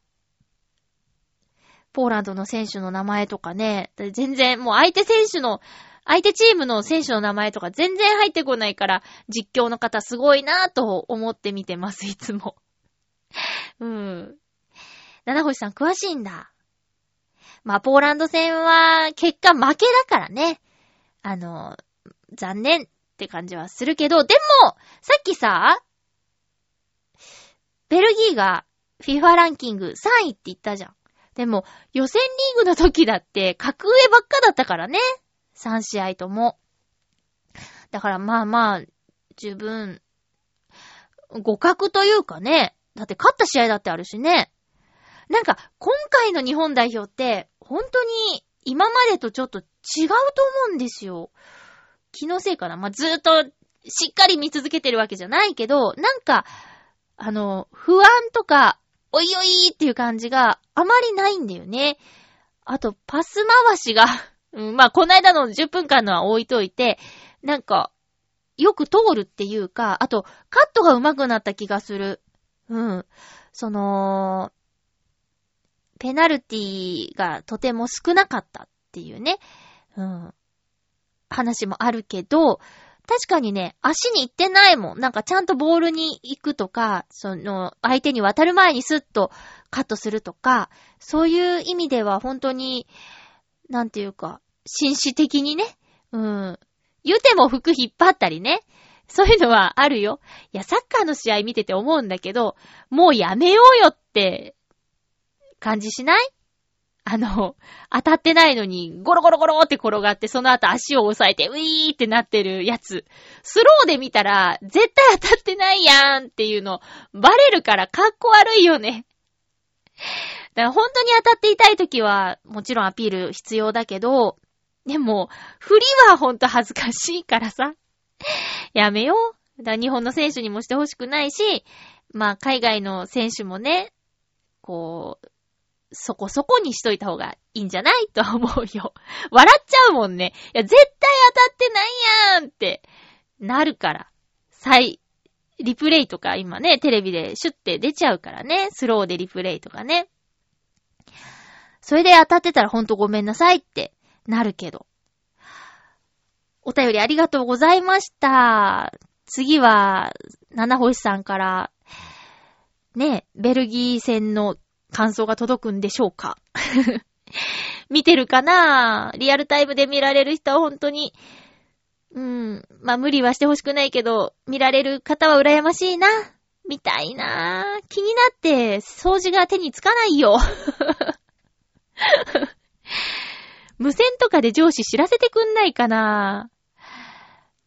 ポーランドの選手の名前とかね、全然、もう相手選手の、相手チームの選手の名前とか全然入ってこないから、実況の方すごいなぁと思って見てます、いつも。うん。七星さん詳しいんだ。まあ、ポーランド戦は結果負けだからね。あの、残念って感じはするけど、でも、さっきさ、ベルギーが FIFA ランキング3位って言ったじゃん。でも、予選リーグの時だって格上ばっかだったからね。3試合とも。だからまあまあ、十分、互角というかね。だって勝った試合だってあるしね。なんか、今回の日本代表って、本当に今までとちょっと違うと思うんですよ。気のせいかな。まあ、ずーっとしっかり見続けてるわけじゃないけど、なんか、あの、不安とか、おいおいっていう感じがあまりないんだよね。あと、パス回しが、うん、まあ、この間の10分間のは置いといて、なんか、よく通るっていうか、あと、カットが上手くなった気がする。うん。その、ペナルティがとても少なかったっていうね。うん。話もあるけど、確かにね、足に行ってないもん。なんかちゃんとボールに行くとか、その、相手に渡る前にスッとカットするとか、そういう意味では本当に、なんていうか、紳士的にね、うん、言うても服引っ張ったりね。そういうのはあるよ。いや、サッカーの試合見てて思うんだけど、もうやめようよって感じしない？あの、当たってないのに、ゴロゴロゴロって転がって、その後足を押さえて、ウィーってなってるやつ。スローで見たら、絶対当たってないやんっていうの、バレるからかっこ悪いよね。だから本当に当たっていたい時は、もちろんアピール必要だけど、でも、振りはほんと恥ずかしいからさ。やめよう。だ日本の選手にもしてほしくないし、まあ海外の選手もね、こう、そこそこにしといた方がいいんじゃない？と思うよ。笑っちゃうもんね。いや、絶対当たってないやんってなるから。再、リプレイとか今ね、テレビでシュッて出ちゃうからね。スローでリプレイとかね。それで当たってたらほんとごめんなさいってなるけど。お便りありがとうございました。次は、七星さんから、ね、ベルギー戦の感想が届くんでしょうか？見てるかな？リアルタイムで見られる人は本当に、うん、まあ無理はしてほしくないけど、見られる方は羨ましいな。見たいな。気になって掃除が手につかないよ。無線とかで上司知らせてくんないかな？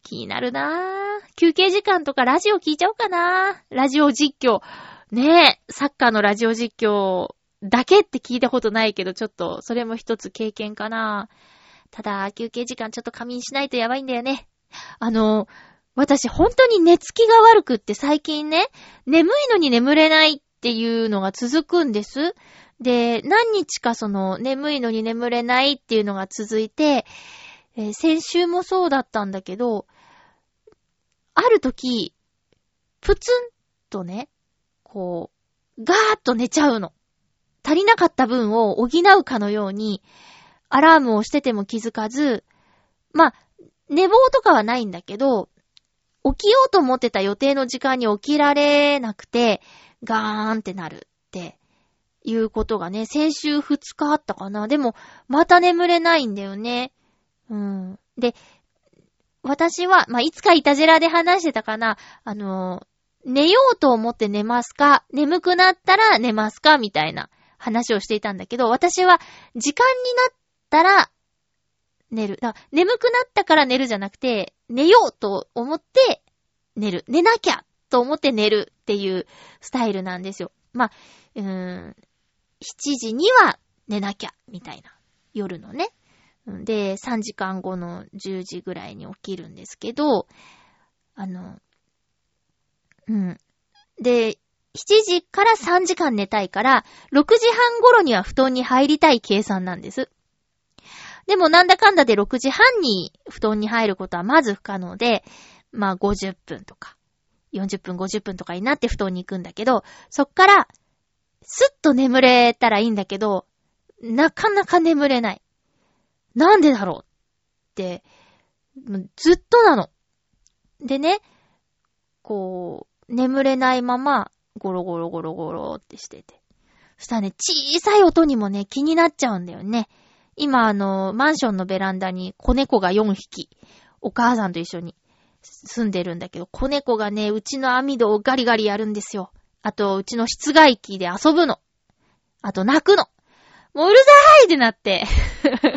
気になるな。休憩時間とかラジオ聞いちゃおうかな。ラジオ実況。ねえ、サッカーのラジオ実況だけって聞いたことないけど、ちょっと、それも一つ経験かな。ただ、休憩時間ちょっと仮眠しないとやばいんだよね。あの、私本当に寝つきが悪くって最近ね、眠いのに眠れないっていうのが続くんです。で、何日かその眠いのに眠れないっていうのが続いて、えー、先週もそうだったんだけど、ある時、プツンとね、こう、ガーッと寝ちゃうの。足りなかった分を補うかのように、アラームをしてても気づかず、まあ、寝坊とかはないんだけど、起きようと思ってた予定の時間に起きられなくて、ガーンってなるっていうことがね、先週2日あったかな。でも、また眠れないんだよね。うん。で、私は、まあ、いつかいたじらで話してたかな、あの寝ようと思って寝ますか？眠くなったら寝ますか？みたいな話をしていたんだけど、私は時間になったら寝る。だ眠くなったから寝るじゃなくて、寝ようと思って寝る。寝なきゃと思って寝るっていうスタイルなんですよ。まあ、うーん、7時には寝なきゃ、みたいな。夜のね。で、3時間後の10時ぐらいに起きるんですけど、あの、うん。で、7時から3時間寝たいから、6時半頃には布団に入りたい計算なんです。でもなんだかんだで6時半に布団に入ることはまず不可能で、まあ50分とか、40分50分とかになって布団に行くんだけど、そっから、すっと眠れたらいいんだけど、なかなか眠れない。なんでだろうって、ずっとなの。でね、こう、眠れないまま、ゴロゴロゴロゴロってしてて。そしたらね、小さい音にもね、気になっちゃうんだよね。今、あの、マンションのベランダに子猫が4匹、お母さんと一緒に住んでるんだけど、子猫がね、うちの網戸をガリガリやるんですよ。あと、うちの室外機で遊ぶの。あと、泣くの。もううるさいってなって。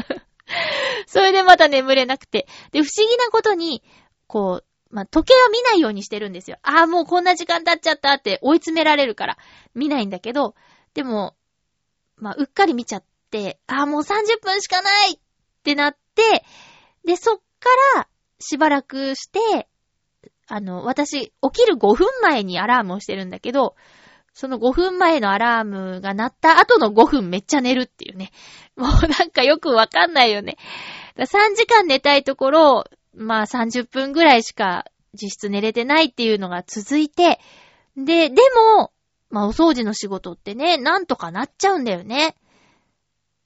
それでまた眠れなくて。で、不思議なことに、こう、まあ、時計は見ないようにしてるんですよ。ああ、もうこんな時間経っちゃったって追い詰められるから見ないんだけど、でも、まあ、うっかり見ちゃって、ああ、もう30分しかないってなって、で、そっからしばらくして、あの、私、起きる5分前にアラームをしてるんだけど、その5分前のアラームが鳴った後の5分めっちゃ寝るっていうね。もうなんかよくわかんないよね。3時間寝たいところ、まあ30分ぐらいしか実質寝れてないっていうのが続いて、で、でも、まあお掃除の仕事ってね、なんとかなっちゃうんだよね。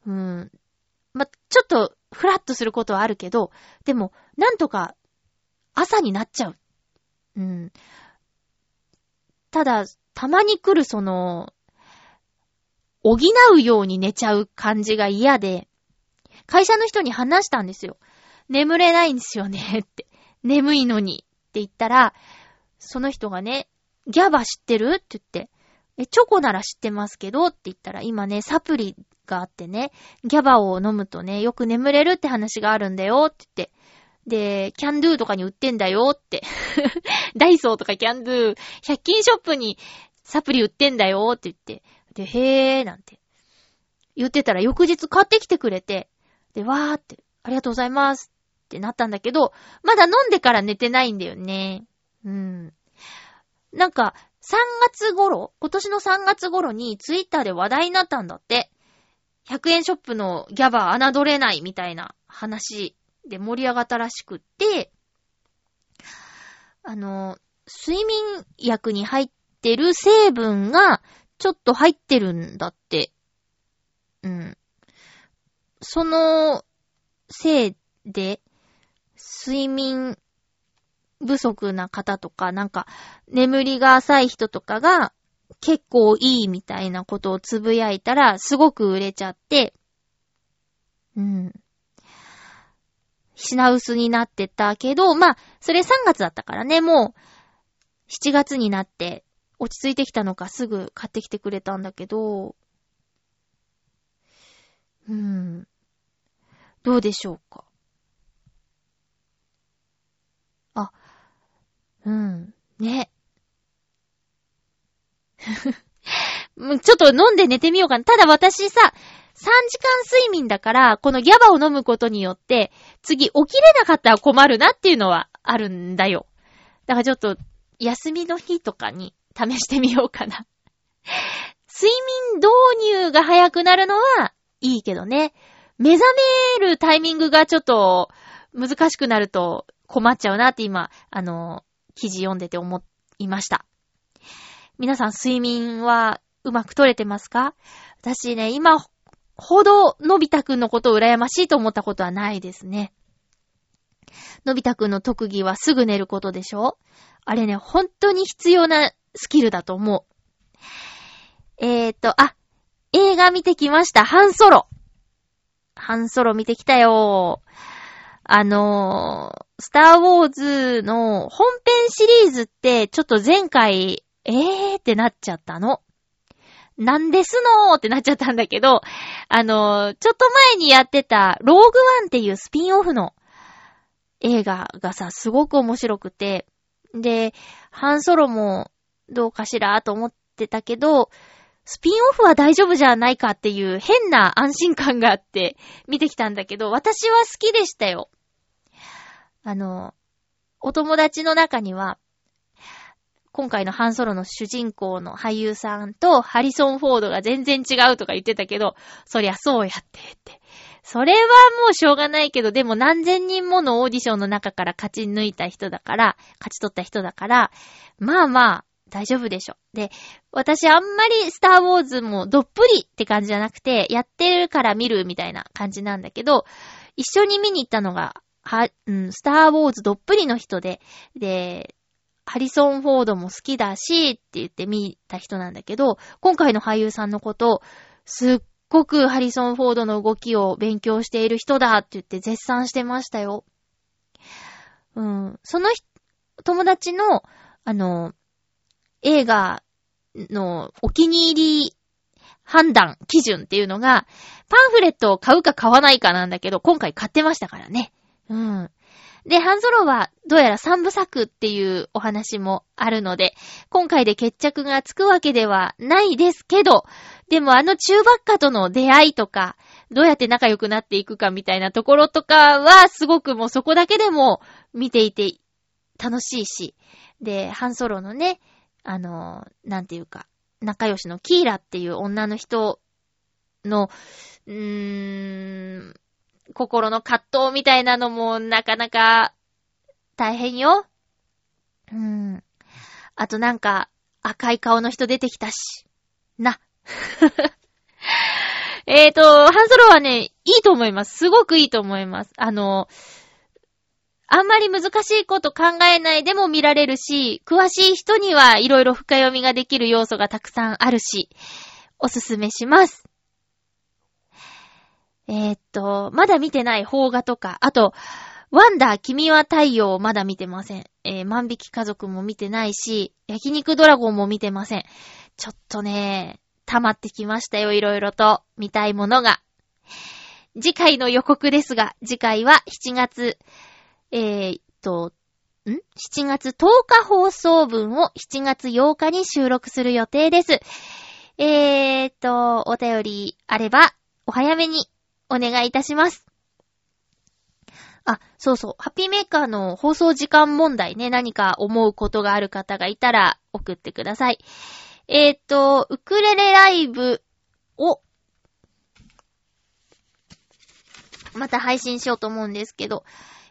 うん。まあ、ちょっと、ふらっとすることはあるけど、でも、なんとか、朝になっちゃう。うん。ただ、たまに来るその、補うように寝ちゃう感じが嫌で、会社の人に話したんですよ。眠れないんですよね って。眠いのにって言ったら、その人がね、ギャバ知ってる？って言って、え、チョコなら知ってますけど？って言ったら、今ね、サプリがあってね、ギャバを飲むとね、よく眠れるって話があるんだよって言って。で、キャンドゥとかに売ってんだよって。ダイソーとかキャンドゥ、100均ショップにサプリ売ってんだよって言って。で、へーなんて。言ってたら翌日買ってきてくれて、で、わーって、ありがとうございますってなったんだけど、まだ飲んでから寝てないんだよね。うん。なんか、3月頃、今年の3月頃にツイッターで話題になったんだって。100円ショップのギャバー侮れないみたいな話で盛り上がったらしくって、あの、睡眠薬に入ってる成分がちょっと入ってるんだって。うん。そのせいで、睡眠不足な方とか、なんか、眠りが浅い人とかが、結構いいみたいなことをつぶやいたら、すごく売れちゃって、うん。品薄になってたけど、まあ、それ3月だったからね、もう、7月になって、落ち着いてきたのかすぐ買ってきてくれたんだけど、うん。どうでしょうか？うん。ね。も うちょっと飲んで寝てみようかな。ただ私さ、3時間睡眠だから、このギャバを飲むことによって、次起きれなかったら困るなっていうのはあるんだよ。だからちょっと、休みの日とかに試してみようかな。睡眠導入が早くなるのはいいけどね。目覚めるタイミングがちょっと難しくなると困っちゃうなって今、あの、記事読んでて思いました。皆さん睡眠はうまく取れてますか？私ね、今ほどのび太くんのことを羨ましいと思ったことはないですね。のび太くんの特技はすぐ寝ることでしょ？あれね、本当に必要なスキルだと思う。えーと、あ、映画見てきました。ハンソロ。ハンソロ見てきたよ。あのー、スターウォーズの本編シリーズってちょっと前回、えー？ってなっちゃったの。なんですのーってなっちゃったんだけど、あの、ちょっと前にやってたローグワンっていうスピンオフの映画がさ、すごく面白くて、で、ハンソロもどうかしらと思ってたけど、スピンオフは大丈夫じゃないかっていう変な安心感があって見てきたんだけど、私は好きでしたよ。あの、お友達の中には、今回のハンソロの主人公の俳優さんとハリソン・フォードが全然違うとか言ってたけど、そりゃそうやってって。それはもうしょうがないけど、でも何千人ものオーディションの中から勝ち抜いた人だから、勝ち取った人だから、まあまあ、大丈夫でしょ。で、私あんまりスターウォーズもどっぷりって感じじゃなくて、やってるから見るみたいな感じなんだけど、一緒に見に行ったのが、は、うん、スターウォーズどっぷりの人で、で、ハリソン・フォードも好きだし、って言って見た人なんだけど、今回の俳優さんのこと、すっごくハリソン・フォードの動きを勉強している人だって言って絶賛してましたよ。うん。その友達の、あの、映画のお気に入り判断、基準っていうのが、パンフレットを買うか買わないかなんだけど、今回買ってましたからね。うん。で、ハンソロはどうやら三部作っていうお話もあるので、今回で決着がつくわけではないですけど、でもあの中ばっかとの出会いとか、どうやって仲良くなっていくかみたいなところとかは、すごくもうそこだけでも見ていて楽しいし、で、ハンソロのね、あの、なんていうか、仲良しのキーラっていう女の人の、うーん、心の葛藤みたいなのもなかなか大変よ。うん。あとなんか赤い顔の人出てきたし。な。えーと、ハンソロはね、いいと思います。すごくいいと思います。あの、あんまり難しいこと考えないでも見られるし、詳しい人にはいろいろ深読みができる要素がたくさんあるし、おすすめします。えーっと、まだ見てない邦画とか、あと、ワンダー君は太陽をまだ見てません。えー、万引き家族も見てないし、焼肉ドラゴンも見てません。ちょっとね、溜まってきましたよ、いろいろと。見たいものが。次回の予告ですが、次回は7月、えー、っと、ん ?7 月10日放送分を7月8日に収録する予定です。えー、っと、お便りあれば、お早めにお願いいたします。あ、そうそう。ハッピーメーカーの放送時間問題ね、何か思うことがある方がいたら送ってください。えー、っと、ウクレレライブを、また配信しようと思うんですけど、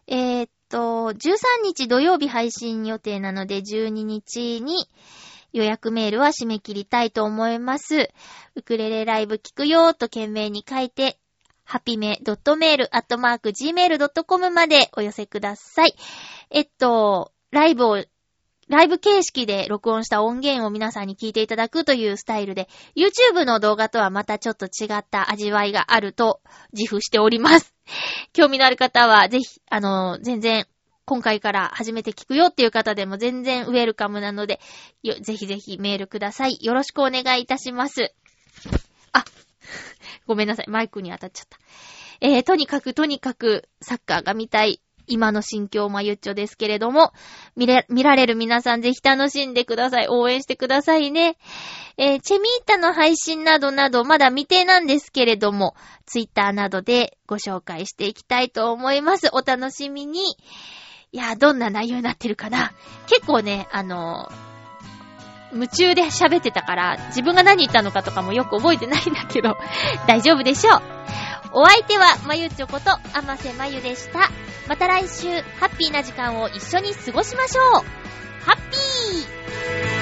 えー、っと、13日土曜日配信予定なので、12日に予約メールは締め切りたいと思います。ウクレレライブ聞くよーと懸命に書いて、ハピメ .mail.gmail.com までお寄せください。えっと、ライブを、ライブ形式で録音した音源を皆さんに聞いていただくというスタイルで、YouTube の動画とはまたちょっと違った味わいがあると自負しております。興味のある方は、ぜひ、あの、全然、今回から初めて聞くよっていう方でも全然ウェルカムなので、ぜひぜひメールください。よろしくお願いいたします。あ、ごめんなさい。マイクに当たっちゃった。えー、とにかくとにかくサッカーが見たい。今の心境まゆっちょですけれども、見れ、見られる皆さんぜひ楽しんでください。応援してくださいね。えー、チェミータの配信などなど、まだ未定なんですけれども、ツイッターなどでご紹介していきたいと思います。お楽しみに。いや、どんな内容になってるかな。結構ね、あのー夢中で喋ってたから、自分が何言ったのかとかもよく覚えてないんだけど、大丈夫でしょう。お相手は、まゆちょこと、あませまゆでした。また来週、ハッピーな時間を一緒に過ごしましょうハッピー